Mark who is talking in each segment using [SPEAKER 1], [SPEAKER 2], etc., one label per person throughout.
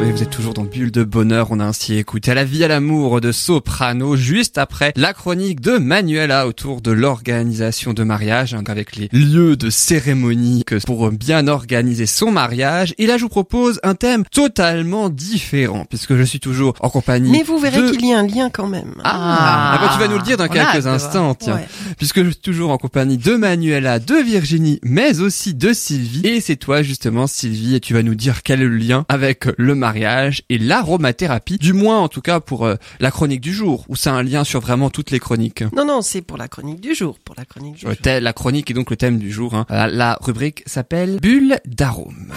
[SPEAKER 1] Et vous êtes toujours dans Bulle de Bonheur. On a ainsi écouté à la vie à l'amour de Soprano juste après la chronique de Manuela autour de l'organisation de mariage hein, avec les lieux de cérémonie que pour bien organiser son mariage. Et là, je vous propose un thème totalement différent puisque je suis toujours en compagnie.
[SPEAKER 2] Mais vous verrez
[SPEAKER 1] de-
[SPEAKER 2] qu'il y a un lien quand même.
[SPEAKER 1] Ah, ah bah, tu vas nous le dire dans quelques instants, tiens.
[SPEAKER 2] Ouais.
[SPEAKER 1] Puisque je suis toujours en compagnie de Manuela, de Virginie, mais aussi de Sylvie. Et c'est toi justement, Sylvie, et tu vas nous dire quel est le lien avec le mariage et l'aromathérapie. Du moins, en tout cas, pour euh, la chronique du jour, où c'est un lien sur vraiment toutes les chroniques?
[SPEAKER 2] Non, non, c'est pour la chronique du jour. Pour la chronique du jour.
[SPEAKER 1] la chronique est donc le thème du jour. hein. Euh, La rubrique s'appelle Bulle d'arôme.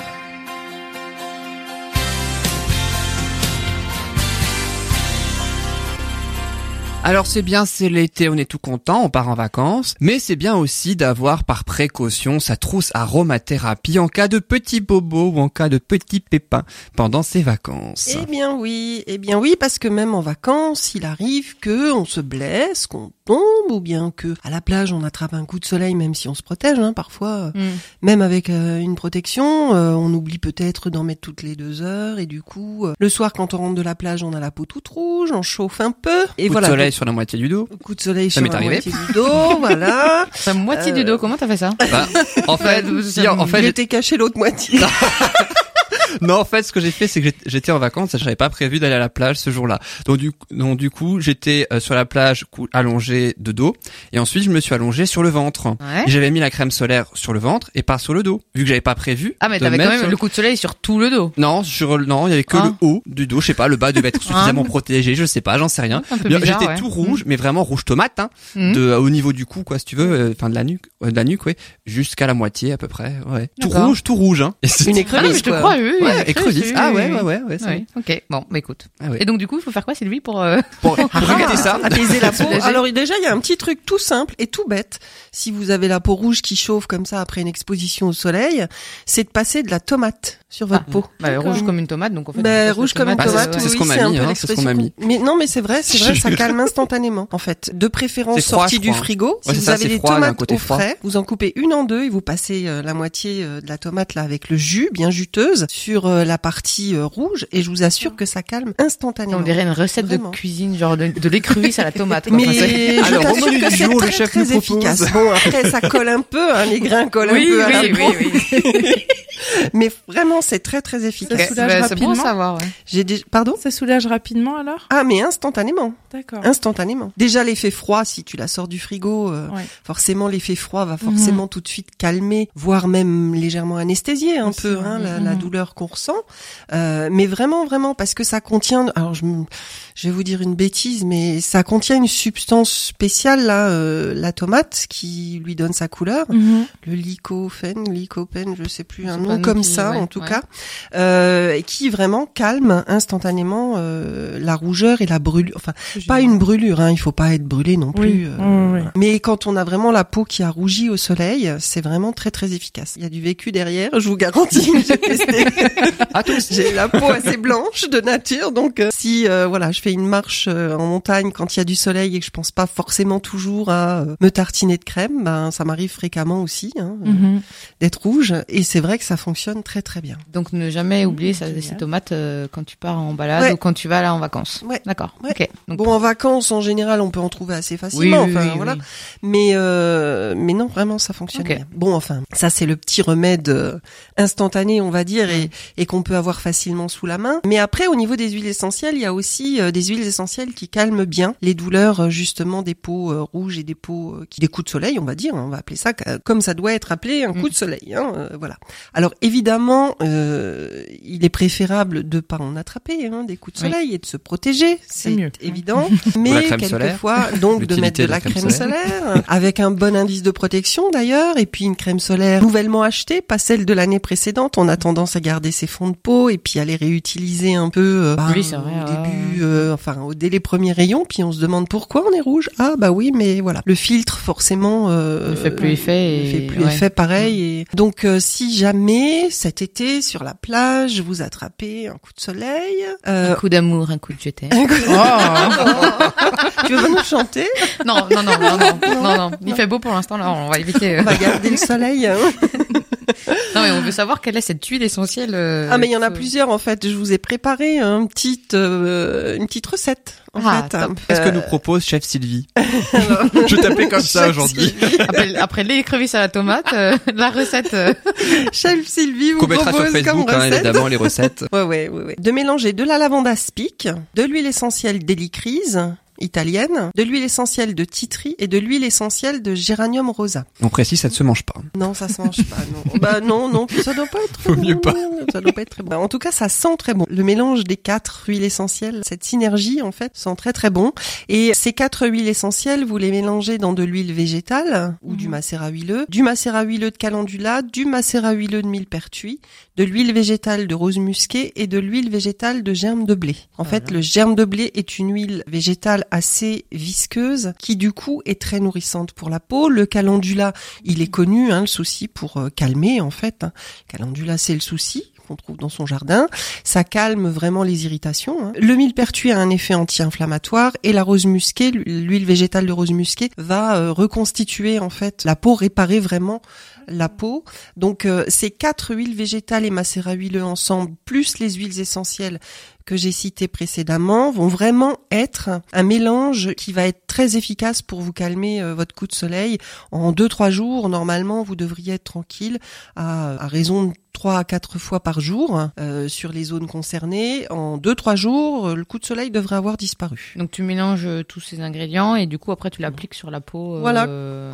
[SPEAKER 1] Alors c'est bien, c'est l'été, on est tout content, on part en vacances, mais c'est bien aussi d'avoir par précaution sa trousse aromathérapie en cas de petits bobos ou en cas de petits pépins pendant ses vacances.
[SPEAKER 2] Eh bien oui, eh bien oui, parce que même en vacances, il arrive que on se blesse, qu'on tombe, ou bien que à la plage on attrape un coup de soleil, même si on se protège, hein, parfois. euh,
[SPEAKER 3] Mm.
[SPEAKER 2] Même avec euh, une protection, euh, on oublie peut-être d'en mettre toutes les deux heures, et du coup, euh, le soir quand on rentre de la plage, on a la peau toute rouge, on chauffe un peu, et
[SPEAKER 1] Coup
[SPEAKER 2] voilà.
[SPEAKER 1] Soleil sur la moitié du dos.
[SPEAKER 2] coup de soleil
[SPEAKER 1] Ça
[SPEAKER 2] sur la
[SPEAKER 1] arrivé.
[SPEAKER 2] moitié du dos, voilà.
[SPEAKER 3] La moitié du
[SPEAKER 2] Euh,
[SPEAKER 3] dos, comment t'as fait ça
[SPEAKER 1] Bah, en fait,
[SPEAKER 3] Ouais,
[SPEAKER 1] si, en fait, j'ai-
[SPEAKER 2] était caché l'autre moitié.
[SPEAKER 1] non, en fait, ce que j'ai fait, c'est que j'étais- en vacances, j'avais pas prévu d'aller à la plage ce jour-là. Donc du, coup- donc du coup, j'étais euh, sur la plage allongé de dos, et ensuite je me suis allongé sur le ventre.
[SPEAKER 3] Ouais.
[SPEAKER 1] Et J'avais mis la crème solaire sur le ventre et pas sur le dos, vu que j'avais pas prévu.
[SPEAKER 3] Ah mais t'avais quand même
[SPEAKER 1] sur-
[SPEAKER 3] le coup de soleil sur tout le dos.
[SPEAKER 1] Non, sur le- non, il y avait que le haut du dos, je sais pas, le bas devait être suffisamment
[SPEAKER 3] Ah.
[SPEAKER 1] protégé, je sais pas, j'en sais rien. J'étais
[SPEAKER 3] ouais.
[SPEAKER 1] tout rouge, mais vraiment rouge tomate, hein,
[SPEAKER 3] Mhm.
[SPEAKER 1] de au niveau du cou, quoi, si tu veux, euh, enfin de la nuque, euh, de la nuque, ouais, jusqu'à la moitié à peu près, ouais. Tout rouge, tout rouge, hein. Et
[SPEAKER 2] Une
[SPEAKER 1] c'était-
[SPEAKER 3] Ah non, mais
[SPEAKER 2] écrevisse,
[SPEAKER 3] je te crois, oui. Oui,
[SPEAKER 1] Ouais,
[SPEAKER 3] oui,
[SPEAKER 1] Ah ouais, ouais, ouais, ouais,
[SPEAKER 3] Oui, ok. Bon, bah écoute.
[SPEAKER 1] Ah ouais.
[SPEAKER 3] Et donc du coup, il faut faire quoi, Sylvie, pour euh,
[SPEAKER 1] Pour, pour éviter ça.
[SPEAKER 2] apaiser la peau? Alors déjà, il y a un petit truc tout simple et tout bête. Si vous avez la peau rouge qui chauffe comme ça après une exposition au soleil, c'est de passer de la tomate sur votre
[SPEAKER 3] Ah,
[SPEAKER 2] peau.
[SPEAKER 3] bah, rouge comme une tomate, donc en fait.
[SPEAKER 2] Ben,
[SPEAKER 3] passe
[SPEAKER 2] rouge comme une
[SPEAKER 1] Ah, c'est-
[SPEAKER 2] tomate,
[SPEAKER 1] c'est ce
[SPEAKER 2] oui,
[SPEAKER 1] qu'on m'a
[SPEAKER 2] c'est un
[SPEAKER 1] mis,
[SPEAKER 2] peu
[SPEAKER 1] hein, c'est ce qu'on m'a
[SPEAKER 2] l'expression. Mais non, mais c'est vrai, c'est vrai, ça calme instantanément. En fait, de préférence
[SPEAKER 1] froid,
[SPEAKER 2] sortie du frigo.
[SPEAKER 1] Ouais,
[SPEAKER 2] si vous
[SPEAKER 1] ça,
[SPEAKER 2] avez des
[SPEAKER 1] froid,
[SPEAKER 2] tomates
[SPEAKER 1] côté
[SPEAKER 2] au
[SPEAKER 1] froid.
[SPEAKER 2] frais, vous en coupez une en deux et vous passez euh, la moitié euh, de la tomate là avec le jus bien juteuse sur euh, la partie euh, rouge et je vous assure que ça calme instantanément.
[SPEAKER 3] On dirait une recette
[SPEAKER 2] Vraiment.
[SPEAKER 3] de cuisine, genre de, de l'écrevisse à la tomate. quoi.
[SPEAKER 2] Mais
[SPEAKER 1] Alors, au
[SPEAKER 2] t'assure
[SPEAKER 1] menu
[SPEAKER 2] que
[SPEAKER 1] du jour, le chef nous propose.
[SPEAKER 2] Bon, après, ça colle un peu, hein, les grains collent
[SPEAKER 3] oui,
[SPEAKER 2] un peu à
[SPEAKER 3] oui,
[SPEAKER 2] la peau.
[SPEAKER 3] oui, oui.
[SPEAKER 2] Mais vraiment, c'est très, très efficace.
[SPEAKER 3] Ok,
[SPEAKER 4] soulage
[SPEAKER 3] bah, bon
[SPEAKER 4] rapidement.
[SPEAKER 3] savoir, ouais.
[SPEAKER 2] J'ai déjà, pardon?
[SPEAKER 4] Ça soulage rapidement alors?
[SPEAKER 2] Ah, mais instantanément.
[SPEAKER 4] D'accord.
[SPEAKER 2] Instantanément. Déjà, l'effet froid, si tu la sors du frigo, euh,
[SPEAKER 4] Ouais.
[SPEAKER 2] forcément, l'effet froid va forcément tout de suite calmer, voire même légèrement anesthésier un
[SPEAKER 4] Aussi,
[SPEAKER 2] peu, hein, la, la
[SPEAKER 4] Mhm.
[SPEAKER 2] douleur qu'on ressent. Euh, mais vraiment, vraiment, parce que ça contient, alors je, je vais vous dire une bêtise, mais ça contient une substance spéciale, là, euh, la tomate, qui lui donne sa couleur.
[SPEAKER 4] Mhm.
[SPEAKER 2] le lycopène, lycopène, je sais plus, un nom comme
[SPEAKER 3] qui-
[SPEAKER 2] ça
[SPEAKER 3] ouais,
[SPEAKER 2] en tout
[SPEAKER 3] ouais.
[SPEAKER 2] cas, euh, et qui vraiment calme instantanément euh, la rougeur et la brûlure. Enfin, pas une brûlure, hein, il faut pas être brûlé non
[SPEAKER 4] Oui,
[SPEAKER 2] plus. euh,
[SPEAKER 4] oui.
[SPEAKER 2] Mais quand on a vraiment la peau qui a rougi au soleil, c'est vraiment très très efficace. Il y a du vécu derrière, je vous garantis. J'ai testé. La peau assez blanche de nature, donc euh, si euh, voilà, je fais une marche euh, en montagne quand il y a du soleil et que je pense pas forcément toujours à euh, me tartiner de crème, ben ça m'arrive fréquemment aussi hein, euh,
[SPEAKER 4] Mhm.
[SPEAKER 2] d'être rouge et c'est vrai que ça fonctionne très très bien.
[SPEAKER 3] Donc ne jamais oublier ça,
[SPEAKER 4] génial.
[SPEAKER 3] ces tomates euh, quand tu pars en balade
[SPEAKER 2] Ouais.
[SPEAKER 3] ou quand tu vas là en vacances.
[SPEAKER 2] Ouais.
[SPEAKER 3] D'accord.
[SPEAKER 2] Ouais.
[SPEAKER 3] Ok. Donc,
[SPEAKER 2] Bon en vacances en général on peut en trouver assez facilement,
[SPEAKER 3] oui,
[SPEAKER 2] enfin
[SPEAKER 3] oui,
[SPEAKER 2] voilà.
[SPEAKER 3] oui.
[SPEAKER 2] Mais euh, mais non vraiment ça fonctionne bien. Bon enfin ça c'est le petit remède euh, instantané on va dire et, et qu'on peut avoir facilement sous la main. Mais après au niveau des huiles essentielles il y a aussi euh, des huiles essentielles qui calment bien les douleurs justement des peaux euh, rouges et des peaux euh, qui des coups de soleil on va dire on va appeler ça comme ça doit être appelé un coup de soleil. Hein, euh, voilà. Alors évidemment euh, il est préférable de pas en attraper hein, des coups de
[SPEAKER 3] Oui.
[SPEAKER 2] soleil et de se protéger c'est évident. Mais quelquefois donc de mettre de la crème, solaire avec un bon indice de protection d'ailleurs et puis une crème solaire nouvellement achetée, pas celle de l'année précédente. On a tendance à garder ses fonds de peau et puis à les réutiliser un peu euh, bah,
[SPEAKER 3] Oui, vrai,
[SPEAKER 2] au début, euh, enfin dès les premiers rayons. Puis on se demande pourquoi on est rouge. Ah bah oui, mais voilà, le filtre forcément euh,
[SPEAKER 3] Ne fait plus effet
[SPEAKER 2] ne
[SPEAKER 3] et-
[SPEAKER 2] fait plus
[SPEAKER 3] ouais.
[SPEAKER 2] effet pareil. Et donc euh, si jamais cet été sur la plage vous attrapez un coup de soleil, euh,
[SPEAKER 3] Un coup d'amour, un coup de jeté.
[SPEAKER 2] un coup-
[SPEAKER 3] Oh.
[SPEAKER 2] tu veux nous chanter?
[SPEAKER 3] Non, non, non, non, non, non, non. Il fait beau pour l'instant là, on va éviter. euh.
[SPEAKER 2] On va garder le soleil. hein.
[SPEAKER 3] Non, mais on veut savoir quelle est cette huile essentielle. euh,
[SPEAKER 2] Ah mais il y en a plusieurs en fait. Je vous ai préparé un petit, euh, une petite recette en
[SPEAKER 3] Ah,
[SPEAKER 2] fait.
[SPEAKER 1] Qu'est-ce que
[SPEAKER 2] Euh,
[SPEAKER 1] nous propose chef Sylvie Je t'appelais comme ça
[SPEAKER 2] Chef
[SPEAKER 1] aujourd'hui.
[SPEAKER 2] Sylvie-
[SPEAKER 3] Après, après l'écrevisse à la tomate, euh, la recette. euh,
[SPEAKER 2] Chef Sylvie vous
[SPEAKER 1] mettra sur
[SPEAKER 2] propose comme
[SPEAKER 1] Facebook, hein,
[SPEAKER 2] recette.
[SPEAKER 1] évidemment, les recettes.
[SPEAKER 2] Ouais, ouais, ouais, ouais. De mélanger de la lavande aspic, de l'huile essentielle d'hélicryse italienne, de l'huile essentielle de titri et de l'huile essentielle de géranium rosa.
[SPEAKER 1] On précise, ça ne se mange pas.
[SPEAKER 2] Non, ça se mange pas, non. bah non, non, ça doit pas être
[SPEAKER 1] Vaut mieux pas.
[SPEAKER 2] Ça doit pas être très bon. En tout cas, ça sent très bon. Le mélange des quatre huiles essentielles, cette synergie, en fait, sent très très bon. Et ces quatre huiles essentielles, vous les mélangez dans de l'huile végétale ou du
[SPEAKER 3] Mhm.
[SPEAKER 2] macérat huileux, du macérat huileux de calendula, du macérat huileux de millepertuis, de l'huile végétale de rose musquée et de l'huile végétale de germe de blé. En fait,
[SPEAKER 3] Voilà.
[SPEAKER 2] le germe de blé est une huile végétale assez visqueuse qui du coup est très nourrissante pour la peau. Le calendula, il est connu, hein, le souci pour euh, calmer en fait. hein. Calendula, c'est le souci trouve dans son jardin. Ça calme vraiment les irritations. hein. Le millepertuis a un effet anti-inflammatoire et la rose musquée, l'huile végétale de rose musquée, va euh, reconstituer en fait la peau, réparer vraiment la peau. Donc euh, ces quatre huiles végétales et macérat huileux ensemble, plus les huiles essentielles que j'ai citées précédemment, vont vraiment être un mélange qui va être très efficace pour vous calmer euh, votre coup de soleil. En deux trois jours, normalement, vous devriez être tranquille à, à raison de trois à quatre fois par jour euh, sur les zones concernées. En deux trois jours, euh, le coup de soleil devrait avoir disparu.
[SPEAKER 3] Donc tu mélanges euh, tous ces ingrédients et du coup après tu l'appliques sur la peau. euh,
[SPEAKER 2] Voilà.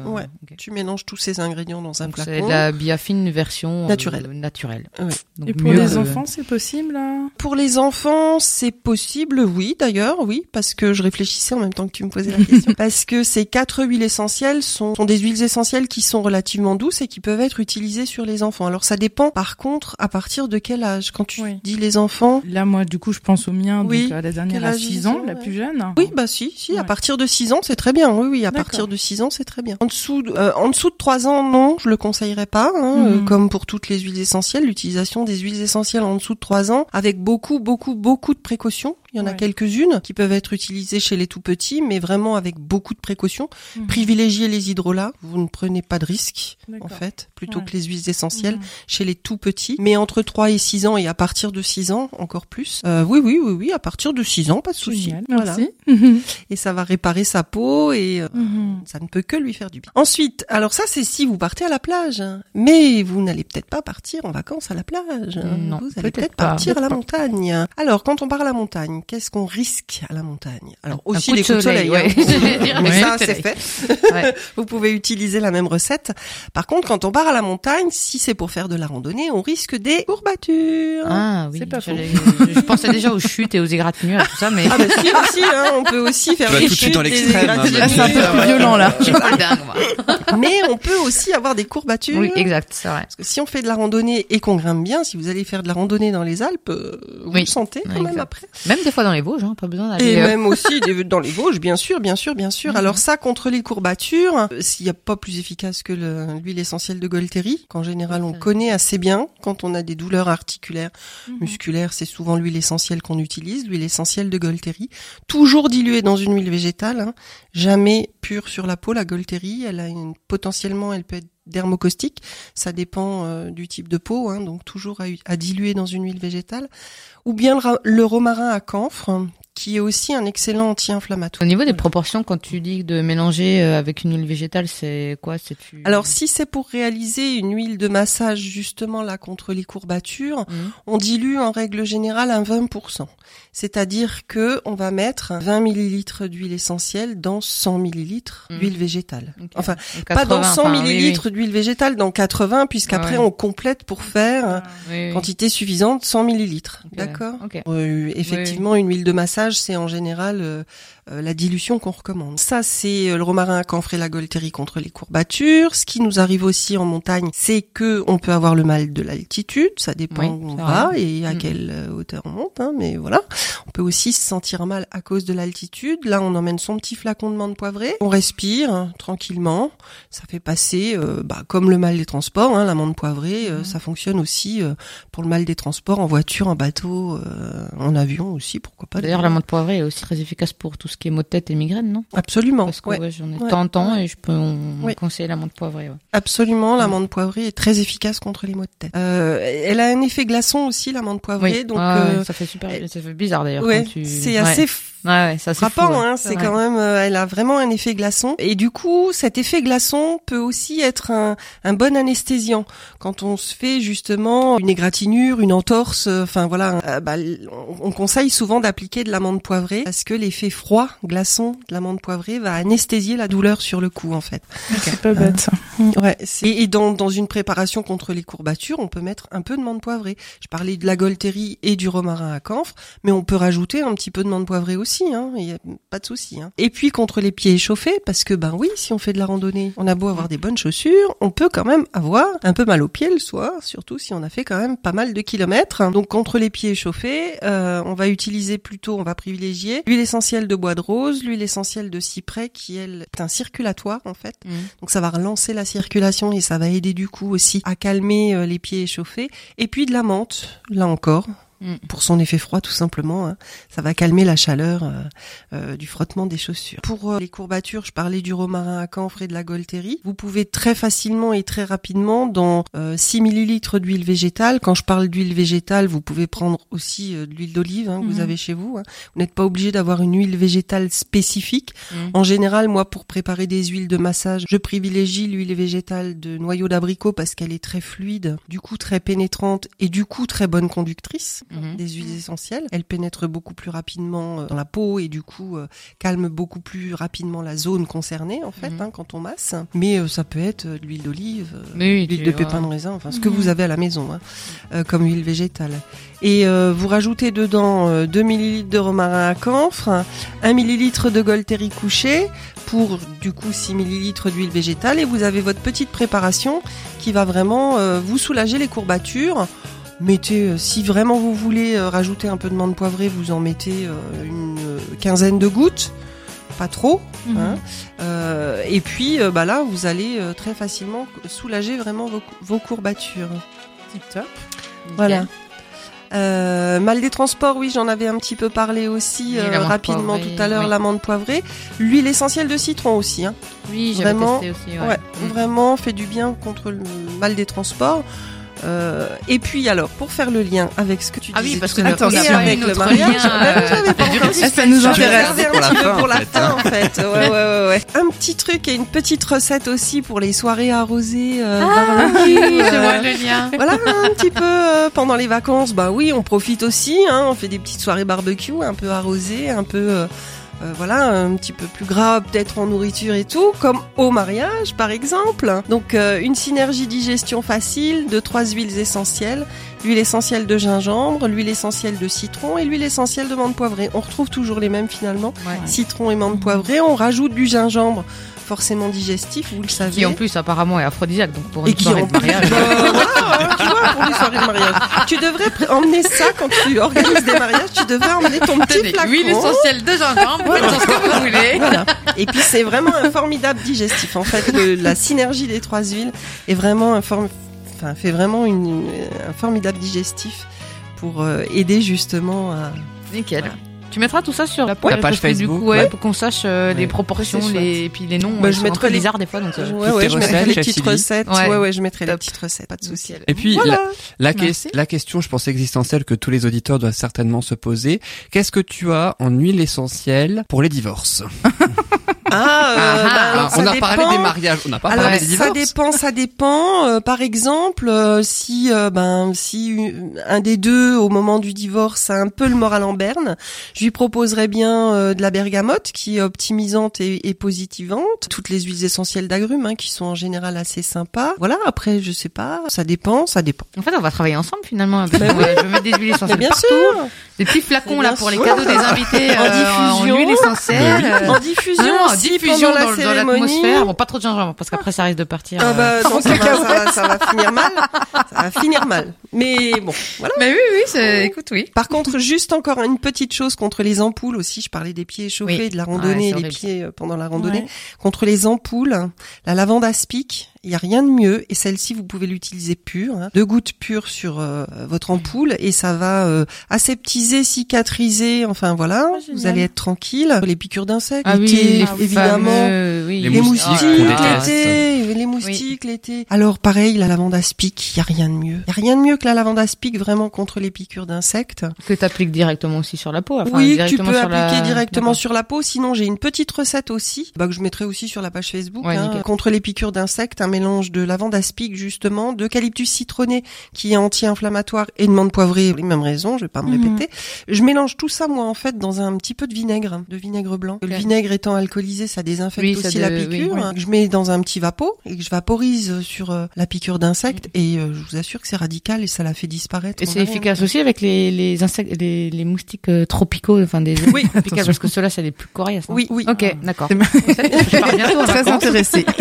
[SPEAKER 2] Ouais. Tu mélanges tous ces ingrédients dans un
[SPEAKER 3] Donc c'est
[SPEAKER 2] flacon.
[SPEAKER 3] de la biafine version euh,
[SPEAKER 2] Naturelle.
[SPEAKER 3] naturelle.
[SPEAKER 2] Ouais.
[SPEAKER 3] Donc
[SPEAKER 4] Et pour
[SPEAKER 3] mieux
[SPEAKER 4] les
[SPEAKER 3] que-
[SPEAKER 4] enfants, c'est possible là?
[SPEAKER 2] Pour les enfants, c'est possible, oui, d'ailleurs, oui, parce que je réfléchissais en même temps que tu me posais la question. parce que ces quatre huiles essentielles sont, sont des huiles essentielles qui sont relativement douces et qui peuvent être utilisées sur les enfants. Alors ça dépend, par contre, à partir de quel âge? Quand tu
[SPEAKER 4] Oui.
[SPEAKER 2] dis les enfants
[SPEAKER 4] Là, moi, du coup, je pense au mien,
[SPEAKER 2] Oui.
[SPEAKER 4] donc à la dernière à
[SPEAKER 2] âge
[SPEAKER 4] 6
[SPEAKER 2] ils
[SPEAKER 4] ans, la plus jeune.
[SPEAKER 2] oui, bah si, si, à partir de 6 ans, c'est très bien. Oui, oui, à partir de 6 ans, c'est très bien. En dessous, de, euh, en dessous de 3 ans, non, je le conseillerais pas. Hein,
[SPEAKER 4] Mhm.
[SPEAKER 2] euh, comme pour toutes les huiles essentielles, l'utilisation des huiles essentielles en dessous de 3 ans, avec beaucoup, beaucoup, beaucoup de précautions. Il y en a quelques-unes qui peuvent être utilisées chez les tout petits, mais vraiment avec beaucoup de précautions.
[SPEAKER 4] Mhm.
[SPEAKER 2] Privilégiez les hydrolats. Vous ne prenez pas de risques, en fait, plutôt
[SPEAKER 4] Ouais.
[SPEAKER 2] que les huiles essentielles
[SPEAKER 4] Mhm.
[SPEAKER 2] chez les tout petits. Mais entre 3 et 6 ans et à partir de 6 ans, encore plus. Euh, oui, oui, oui, oui, à partir de 6 ans, pas de souci. Voilà.
[SPEAKER 4] merci.
[SPEAKER 2] Et ça va réparer sa peau et euh,
[SPEAKER 4] Mhm.
[SPEAKER 2] ça ne peut que lui faire du bien. Ensuite, alors ça c'est si vous partez à la plage, hein. mais vous n'allez peut-être pas partir en vacances à la plage. hein.
[SPEAKER 3] Non,
[SPEAKER 2] vous allez
[SPEAKER 3] peut-être
[SPEAKER 2] partir à la montagne. Alors quand on part à la montagne, qu'est-ce qu'on risque à la montagne? Alors
[SPEAKER 3] Un
[SPEAKER 2] aussi les coups de soleil.
[SPEAKER 3] soleil,
[SPEAKER 2] hein.
[SPEAKER 3] ouais. Un
[SPEAKER 2] ça c'est fait.
[SPEAKER 3] Ouais.
[SPEAKER 2] Vous pouvez utiliser la même recette. Par contre, quand on part à la montagne, si c'est pour faire de la randonnée, on risque des courbatures.
[SPEAKER 3] Ah oui,
[SPEAKER 4] C'est pas
[SPEAKER 3] je pensais déjà aux chutes et aux égratignures et tout ça, mais
[SPEAKER 2] Ah bah si aussi, hein, on peut aussi faire
[SPEAKER 1] Tu vas
[SPEAKER 2] des
[SPEAKER 1] tout de suite dans
[SPEAKER 2] chutes, des
[SPEAKER 1] l'extrême, hein.
[SPEAKER 4] Là, c'est un peu plus violent là.
[SPEAKER 3] je suis pas dingue moi.
[SPEAKER 2] Mais on peut aussi avoir des courbatures.
[SPEAKER 3] Oui, exact, c'est vrai.
[SPEAKER 2] Parce que si on fait de la randonnée et qu'on grimpe bien, si vous allez faire de la randonnée dans les Alpes, euh, vous
[SPEAKER 3] Oui.
[SPEAKER 2] le sentez quand
[SPEAKER 3] Ouais,
[SPEAKER 2] même
[SPEAKER 3] exact.
[SPEAKER 2] après.
[SPEAKER 3] Même des fois dans les Vosges, hein, pas besoin d'aller.
[SPEAKER 2] Et
[SPEAKER 3] euh,
[SPEAKER 2] même aussi dans les Vosges, bien sûr, bien sûr, bien sûr.
[SPEAKER 3] Mhm.
[SPEAKER 2] Alors ça, contre les courbatures, euh, s'il n'y a pas plus efficace que le- l'huile essentielle de Golteri, qu'en général on connaît assez bien quand on a des douleurs articulaires,
[SPEAKER 4] Mhm.
[SPEAKER 2] musculaires, c'est souvent l'huile essentielle qu'on utilise, l'huile essentielle de Golteri, toujours diluée dans une huile végétale, hein, jamais pure sur la peau. La Golteri, elle a une, potentiellement, elle peut être dermocaustique, ça dépend euh, du type de peau, hein, donc toujours à, diluer dans une huile végétale, ou bien le romarin à camphre, qui est aussi un excellent anti-inflammatoire.
[SPEAKER 3] Au niveau des proportions, quand tu dis de mélanger euh, avec une huile végétale, c'est quoi? C'est tu.
[SPEAKER 2] Alors si c'est pour réaliser une huile de massage justement là contre les courbatures,
[SPEAKER 3] Mhm.
[SPEAKER 2] on dilue en règle générale un 20%. C'est-à-dire que on va mettre 20 millilitres d'huile essentielle dans 100 millilitres
[SPEAKER 3] Mhm.
[SPEAKER 2] d'huile végétale. Enfin, pas dans
[SPEAKER 3] 80,
[SPEAKER 2] 100
[SPEAKER 3] enfin, oui, oui.
[SPEAKER 2] millilitres d'huile végétale, dans 80, puisqu'après
[SPEAKER 3] Ouais.
[SPEAKER 2] on complète pour faire
[SPEAKER 3] oui.
[SPEAKER 2] quantité suffisante 100 millilitres. D'accord?
[SPEAKER 3] Ok.
[SPEAKER 2] Euh, effectivement, une huile de massage, c'est en général euh, la dilution qu'on recommande. Ça, c'est euh, le romarin à camphre et la golterie contre les courbatures. Ce qui nous arrive aussi en montagne, c'est que on peut avoir le mal de l'altitude. Ça dépend
[SPEAKER 3] Oui,
[SPEAKER 2] où on va
[SPEAKER 3] vrai.
[SPEAKER 2] et à
[SPEAKER 3] Mm.
[SPEAKER 2] quelle euh, hauteur on monte. hein, mais voilà, on peut aussi se sentir mal à cause de l'altitude. Là, on emmène son petit flacon de menthe poivrée. On respire hein, tranquillement. Ça fait passer, euh, bah, comme le mal des transports, hein, la menthe poivrée, euh,
[SPEAKER 3] Mhm.
[SPEAKER 2] ça fonctionne aussi euh, pour le mal des transports en voiture, en bateau, euh, en avion aussi, pourquoi pas.
[SPEAKER 3] D'ailleurs, la menthe poivrée est aussi très efficace pour tout ce ce qui est maux de tête et migraine, non?
[SPEAKER 2] Absolument.
[SPEAKER 3] Parce que
[SPEAKER 2] ouais.
[SPEAKER 3] ouais, j'en ai
[SPEAKER 2] Ouais.
[SPEAKER 3] de temps en temps et je peux on, conseiller l'amande poivrée.
[SPEAKER 2] Absolument, l'amande poivrée est très efficace contre les maux de tête. Euh, elle a un effet glaçon aussi, l'amande poivrée, donc
[SPEAKER 3] Ouais,
[SPEAKER 2] euh,
[SPEAKER 3] ça fait super, ça fait bizarre d'ailleurs. tu...
[SPEAKER 2] c'est assez f-
[SPEAKER 3] Ouais, ouais, c'est fou,
[SPEAKER 2] frappant,
[SPEAKER 3] ouais.
[SPEAKER 2] hein. C'est
[SPEAKER 3] Ouais.
[SPEAKER 2] quand même, euh, elle a vraiment un effet glaçon. Et du coup, cet effet glaçon peut aussi être un, un bon anesthésiant quand on se fait justement une égratignure, une entorse. euh, Enfin voilà, euh, bah, on on conseille souvent d'appliquer de l'amande poivrée parce que l'effet froid, glaçon de l'amande poivrée va anesthésier la douleur sur le coup en fait.
[SPEAKER 4] C'est pas bête ça.
[SPEAKER 2] Ouais. Et, et dans, dans une préparation contre les courbatures, on peut mettre un peu de menthe poivrée. Je parlais de la golterie et du romarin à camphre, mais on peut rajouter un petit peu de menthe poivrée aussi. Hein. Il y a pas de souci. Hein. Et puis contre les pieds échauffés, parce que ben oui, si on fait de la randonnée, on a beau avoir des bonnes chaussures, on peut quand même avoir un peu mal aux pieds le soir, surtout si on a fait quand même pas mal de kilomètres. Donc contre les pieds échauffés, euh, on va utiliser plutôt, on va privilégier l'huile essentielle de bois de rose, l'huile essentielle de cyprès qui elle est un circulatoire en fait.
[SPEAKER 3] Mhm.
[SPEAKER 2] Donc ça va relancer la circulation et ça va aider du coup aussi à calmer euh, les pieds échauffés. Et puis de la menthe, là encore. Pour son effet froid tout simplement. hein. Ça va calmer la chaleur euh, euh, du frottement des chaussures. Pour euh, les courbatures, je parlais du romarin à camphre et de la golterie. Vous pouvez très facilement et très rapidement dans euh, 6 millilitres d'huile végétale. Quand je parle d'huile végétale, vous pouvez prendre aussi euh, de l'huile d'olive hein, que vous
[SPEAKER 3] Mhm.
[SPEAKER 2] avez chez vous. hein. Vous n'êtes pas obligé d'avoir une huile végétale spécifique.
[SPEAKER 3] Mhm.
[SPEAKER 2] En général, moi, pour préparer des huiles de massage, je privilégie l'huile végétale de noyau d'abricot parce qu'elle est très fluide, du coup très pénétrante et du coup très bonne conductrice
[SPEAKER 3] Mhm.
[SPEAKER 2] des huiles essentielles. Elle pénètre beaucoup plus rapidement euh, dans la peau et du coup euh, calme beaucoup plus rapidement la zone concernée en fait
[SPEAKER 3] Mhm.
[SPEAKER 2] hein, quand on masse. Mais euh, ça peut être de l'huile d'olive,
[SPEAKER 3] Oui,
[SPEAKER 2] l'huile de
[SPEAKER 3] vois.
[SPEAKER 2] pépins de raisin, enfin ce que
[SPEAKER 4] Mhm.
[SPEAKER 2] vous avez à la maison hein, euh, comme huile végétale. Et vous rajoutez dedans euh, 2 ml de romarin à camphre, 1 ml de golterie couchée pour du coup 6 ml d'huile végétale et vous avez votre petite préparation qui va vraiment vous soulager les courbatures. Mettez, euh, si vraiment vous voulez euh, rajouter un peu de menthe poivrée, vous en mettez euh, une quinzaine de gouttes, pas trop.
[SPEAKER 4] Mhm.
[SPEAKER 2] Hein. Euh, et puis bah là, vous allez très facilement soulager vraiment vos, vos courbatures.
[SPEAKER 4] Tip top.
[SPEAKER 3] Nickel.
[SPEAKER 2] Voilà. Euh, mal des transports, oui, j'en avais un petit peu parlé aussi euh, rapidement
[SPEAKER 3] poivrée,
[SPEAKER 2] tout à l'heure,
[SPEAKER 3] oui.
[SPEAKER 2] l'amande poivrée. L'huile essentielle de citron aussi. Hein.
[SPEAKER 3] Oui, j'avais
[SPEAKER 2] Vraiment,
[SPEAKER 3] testé aussi. Ouais.
[SPEAKER 2] Ouais,
[SPEAKER 3] Mm.
[SPEAKER 2] vraiment fait du bien contre le mal des transports. Euh, et puis alors, pour faire le lien avec ce que tu
[SPEAKER 3] Ah
[SPEAKER 2] disais
[SPEAKER 3] oui, parce que y
[SPEAKER 2] et
[SPEAKER 3] a
[SPEAKER 2] avec le mariage,
[SPEAKER 3] lien,
[SPEAKER 2] bah
[SPEAKER 3] euh.
[SPEAKER 4] Ça nous intéresse.
[SPEAKER 1] Pour la
[SPEAKER 2] peu
[SPEAKER 1] fin,
[SPEAKER 2] pour
[SPEAKER 1] en
[SPEAKER 2] la
[SPEAKER 1] fait,
[SPEAKER 2] fin,
[SPEAKER 1] hein.
[SPEAKER 2] en fait. Ouais, ouais, ouais, ouais. Un petit truc et une petite recette aussi pour les soirées arrosées. Euh, barbecue,
[SPEAKER 3] Oui, je
[SPEAKER 2] euh,
[SPEAKER 3] vois le lien.
[SPEAKER 2] voilà, un petit peu euh, pendant les vacances, bah oui, on profite aussi, hein, on fait des petites soirées barbecue, un peu arrosées, un peu, euh, euh, voilà, un petit peu plus gras peut-être en nourriture et tout, comme au mariage par exemple. Donc euh, une synergie digestion facile de trois huiles essentielles, l'huile essentielle de gingembre, l'huile essentielle de citron et l'huile essentielle de menthe poivrée. On retrouve toujours les mêmes finalement,
[SPEAKER 3] Ouais.
[SPEAKER 2] citron et menthe poivrée. On rajoute du gingembre, forcément digestif, vous le savez.
[SPEAKER 3] Qui en plus apparemment est aphrodisiaque, donc pour
[SPEAKER 2] Et
[SPEAKER 3] une
[SPEAKER 2] qui
[SPEAKER 3] soirée
[SPEAKER 2] en
[SPEAKER 3] de mariage.
[SPEAKER 2] Voilà, hein, tu vois, pour des soirées de mariage. Tu devrais emmener ça quand tu organises des mariages. Tu devrais emmener ton petit
[SPEAKER 3] Tenez,
[SPEAKER 2] flacon.
[SPEAKER 3] huile essentielle de gingembre,
[SPEAKER 2] Voilà.
[SPEAKER 3] faites ce que vous voulez.
[SPEAKER 2] Voilà. Et puis c'est vraiment un formidable digestif. En fait, le- la synergie des trois huiles est vraiment un form- enfin, fait vraiment une, un formidable digestif pour euh, aider justement à.
[SPEAKER 3] Nickel.
[SPEAKER 2] Voilà.
[SPEAKER 3] Tu mettras tout ça sur la
[SPEAKER 1] La page
[SPEAKER 3] que Du
[SPEAKER 1] Facebook,
[SPEAKER 3] coup, ouais,
[SPEAKER 1] ouais.
[SPEAKER 3] pour qu'on sache euh, les proportions, les et puis les noms.
[SPEAKER 2] Bah, je mettrai
[SPEAKER 3] un peu
[SPEAKER 2] les-
[SPEAKER 3] bizarres des fois, donc. euh,
[SPEAKER 2] ouais, je mettrai les petites recettes.
[SPEAKER 3] Ouais.
[SPEAKER 2] Ouais, ouais, je mettrai les petites recettes. Pas de souci.
[SPEAKER 1] Et puis,
[SPEAKER 2] Voilà.
[SPEAKER 1] la, la, que-
[SPEAKER 3] Merci.
[SPEAKER 1] la question, je pense, existentielle que tous les auditeurs doivent certainement se poser. Qu'est-ce que tu as en huile essentielle pour les divorces?
[SPEAKER 2] Ah, euh,
[SPEAKER 3] Ah,
[SPEAKER 2] bah,
[SPEAKER 3] ah,
[SPEAKER 2] alors,
[SPEAKER 1] On
[SPEAKER 2] ça
[SPEAKER 1] a parlé
[SPEAKER 2] dépend.
[SPEAKER 1] des mariages, on n'a pas
[SPEAKER 2] Alors
[SPEAKER 1] parlé des
[SPEAKER 2] ça
[SPEAKER 1] divorces.
[SPEAKER 2] dépend, ça dépend. Euh, par exemple, euh, si euh, ben si un des deux au moment du divorce a un peu le moral en berne, je lui proposerais bien euh, de la bergamote qui est optimisante et, et positivante. Toutes les huiles essentielles d'agrumes hein, qui sont en général assez sympas. Voilà. Après, je sais pas, ça dépend, ça dépend.
[SPEAKER 3] En fait, on va travailler ensemble finalement. parce qu'on va- Je vais mettre des huiles essentielles
[SPEAKER 2] bien
[SPEAKER 3] partout.
[SPEAKER 2] sûr,
[SPEAKER 3] Des petits flacons là pour les cadeaux des invités
[SPEAKER 2] En
[SPEAKER 3] euh, en
[SPEAKER 2] diffusion.
[SPEAKER 3] huile essentielle.
[SPEAKER 2] en diffusion, aussi
[SPEAKER 3] diffusion dans,
[SPEAKER 2] la
[SPEAKER 3] dans l'atmosphère. Bon, pas trop de gingembre parce qu'après ça risque de partir.
[SPEAKER 2] Ah
[SPEAKER 3] euh,
[SPEAKER 2] bah non, ça va, ça, va, ça va finir mal. Ça va finir mal. Mais bon, voilà.
[SPEAKER 3] Mais oui, oui, c'est... écoute, oui.
[SPEAKER 2] Par contre, juste encore une petite chose contre les ampoules aussi. Je parlais des pieds échauffés,
[SPEAKER 3] Oui.
[SPEAKER 2] de la randonnée, les pieds euh, pendant la randonnée.
[SPEAKER 4] Ouais.
[SPEAKER 2] Contre les ampoules, la lavande aspic Il y a rien de mieux. Et celle-ci, vous pouvez l'utiliser pure. Hein. Deux gouttes pures sur euh, votre ampoule et ça va euh, aseptiser, cicatriser. Enfin voilà,
[SPEAKER 4] Ah,
[SPEAKER 2] vous allez être tranquille. Les piqûres d'insectes,
[SPEAKER 3] Ah oui,
[SPEAKER 2] évidemment.
[SPEAKER 3] fameux, oui.
[SPEAKER 1] Les
[SPEAKER 2] Les
[SPEAKER 1] moustiques
[SPEAKER 2] l'été, les moustiques l'été. Alors pareil, la lavande aspic, il y a rien de mieux. Il y a rien de mieux que la lavande aspic vraiment contre les piqûres d'insectes.
[SPEAKER 3] Que t'appliques directement aussi sur la peau. Enfin,
[SPEAKER 2] oui, tu peux
[SPEAKER 3] sur la-
[SPEAKER 2] appliquer directement sur la peau. Sinon, j'ai une petite recette aussi, bah, que je mettrai aussi sur la page Facebook,
[SPEAKER 3] Ouais,
[SPEAKER 2] hein, contre les piqûres d'insectes, un mélange de lavande aspic justement, d'eucalyptus citronné qui est anti-inflammatoire et de menthe poivrée, les mêmes raisons, je vais pas me
[SPEAKER 4] Mhm.
[SPEAKER 2] répéter. Je mélange tout ça moi en fait dans un petit peu de vinaigre, de vinaigre blanc. Le vinaigre étant alcoolisé, ça désinfecte
[SPEAKER 3] Oui, ça
[SPEAKER 2] aussi
[SPEAKER 3] de-
[SPEAKER 2] la piqûre.
[SPEAKER 3] oui.
[SPEAKER 2] Je mets dans un petit vapeau et que je vaporise sur euh, la piqûre d'insecte et euh, je vous assure que c'est radical et ça la fait disparaître.
[SPEAKER 3] Et c'est efficace aussi avec les les insectes, les, les moustiques euh, tropicaux, enfin des
[SPEAKER 2] Oui,
[SPEAKER 3] tropicales, parce que ceux-là c'est les plus coriaces. hein.
[SPEAKER 2] Oui, oui.
[SPEAKER 3] Ok, d'accord. Je bientôt en
[SPEAKER 4] Très intéressé.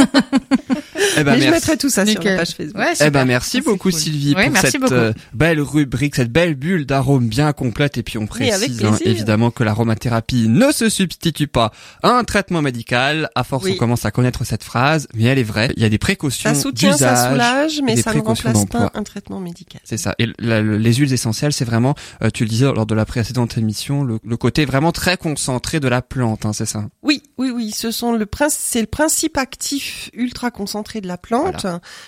[SPEAKER 1] Eh ben,
[SPEAKER 2] Mais je
[SPEAKER 1] merci.
[SPEAKER 2] mettrai tout ça sur la page Facebook.
[SPEAKER 3] Ouais,
[SPEAKER 1] Eh ben merci beaucoup
[SPEAKER 3] cool.
[SPEAKER 1] Sylvie
[SPEAKER 3] Ouais,
[SPEAKER 1] pour
[SPEAKER 3] merci
[SPEAKER 1] cette
[SPEAKER 3] beaucoup.
[SPEAKER 1] euh, belle rubrique, cette belle bulle d'arôme bien complète et puis on précise hein, évidemment que l'aromathérapie ne se substitue pas à un traitement médical. À force
[SPEAKER 2] Oui.
[SPEAKER 1] on commence à connaître cette phrase, mais elle est vraie. Il y a des précautions
[SPEAKER 2] Ça soutient, ça soulage, mais ça ne remplace pas un traitement médical.
[SPEAKER 1] C'est ça. Et la- les huiles essentielles, c'est vraiment, euh, tu le disais lors de la précédente émission, le, le côté vraiment très concentré de la plante, hein, c'est ça?
[SPEAKER 2] Oui, oui, oui. Ce sont le principe, c'est le principe actif ultra concentré de la plante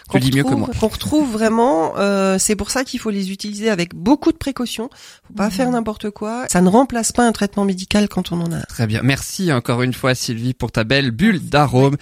[SPEAKER 2] qu'on
[SPEAKER 1] Tu dis mieux que
[SPEAKER 2] retrouve-
[SPEAKER 1] moi.
[SPEAKER 2] qu'on retrouve vraiment. euh, c'est pour ça qu'il faut les utiliser avec beaucoup de précautions. Faut pas faire n'importe quoi. Ça ne remplace pas un traitement médical quand on en a.
[SPEAKER 1] Très bien. Merci encore une fois Sylvie pour ta belle bulle d'arôme.